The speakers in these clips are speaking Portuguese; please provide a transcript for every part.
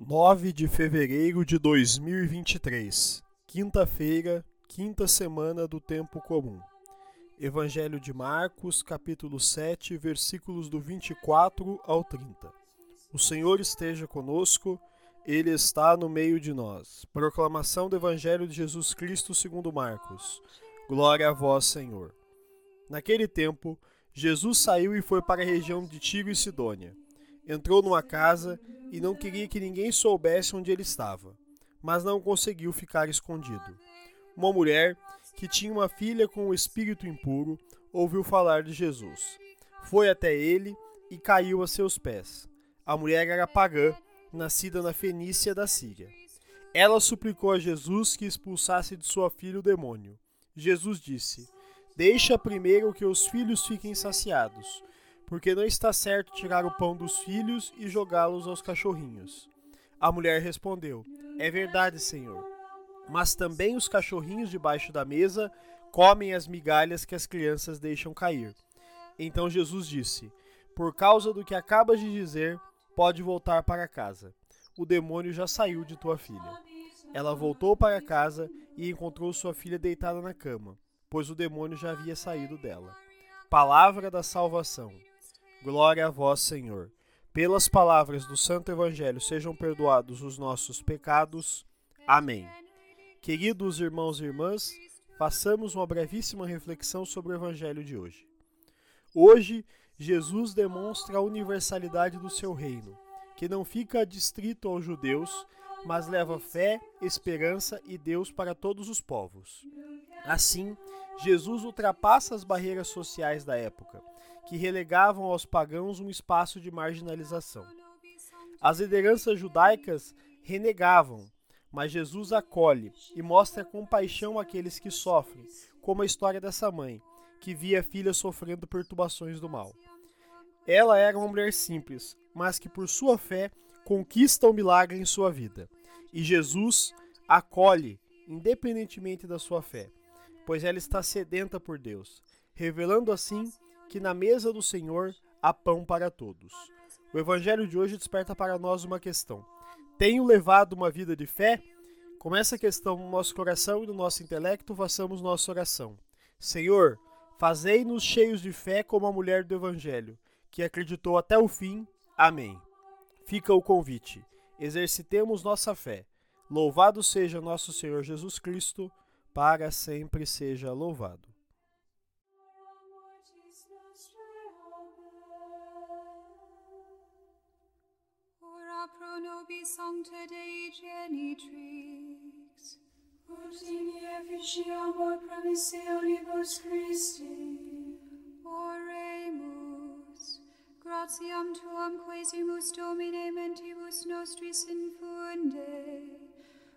9 de fevereiro de 2023, quinta-feira, quinta semana do tempo comum. Evangelho de Marcos, capítulo 7, versículos do 24 ao 30. O Senhor esteja conosco, ele está no meio de nós. Proclamação do Evangelho de Jesus Cristo segundo Marcos. Glória a vós, Senhor. Naquele tempo, Jesus saiu e foi para a região de Tiro e Sidônia. Entrou numa casa e não queria que ninguém soubesse onde ele estava, mas não conseguiu ficar escondido. Uma mulher que tinha uma filha com o espírito impuro ouviu falar de Jesus. Foi até ele e caiu a seus pés. A mulher era pagã, nascida na Fenícia da Síria. Ela suplicou a Jesus que expulsasse de sua filha o demônio. Jesus disse: Deixa primeiro que os filhos fiquem saciados, porque não está certo tirar o pão dos filhos e jogá-los aos cachorrinhos. A mulher respondeu: É verdade, Senhor. Mas também os cachorrinhos debaixo da mesa comem as migalhas que as crianças deixam cair. Então Jesus disse: Por causa do que acabas de dizer, pode voltar para casa. O demônio já saiu de tua filha. Ela voltou para casa e encontrou sua filha deitada na cama, pois o demônio já havia saído dela. Palavra da salvação. Glória a vós, Senhor. Pelas palavras do Santo Evangelho sejam perdoados os nossos pecados. Amém. Queridos irmãos e irmãs, façamos uma brevíssima reflexão sobre o Evangelho de hoje. Hoje, Jesus demonstra a universalidade do seu reino, que não fica distrito aos judeus, mas leva fé, esperança e Deus para todos os povos. Assim, Jesus ultrapassa as barreiras sociais da época, que relegavam aos pagãos um espaço de marginalização. As lideranças judaicas renegavam, mas Jesus acolhe e mostra compaixão àqueles que sofrem, como a história dessa mãe, que via a filha sofrendo perturbações do mal. Ela era uma mulher simples, mas que por sua fé conquista o milagre em sua vida. E Jesus acolhe, independentemente da sua fé, pois ela está sedenta por Deus, revelando assim que na mesa do Senhor há pão para todos. O evangelho de hoje desperta para nós uma questão: tenho levado uma vida de fé? Com essa questão no nosso coração e no nosso intelecto, façamos nossa oração. Senhor, fazei-nos cheios de fé como a mulher do evangelho que acreditou até o fim. Amém. Fica o convite. Exercitemos nossa fé. Louvado seja nosso Senhor Jesus Cristo, para sempre seja louvado. Pro nobis sancta Dei genitrix, ut in efficiamur promissionibus Christi. Oremus, gratiam tuam quesimus Domine mentibus nostris infunde,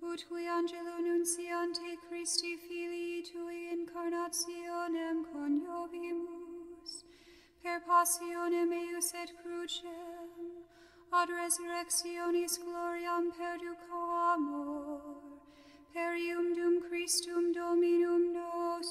ut qui angelo nunciante Christi Filii Tui incarnationem coniovimus, per passionem eius et crucem, ad resurrectionis gloriam perduco amor, perium dum Christum Dominum nostrum.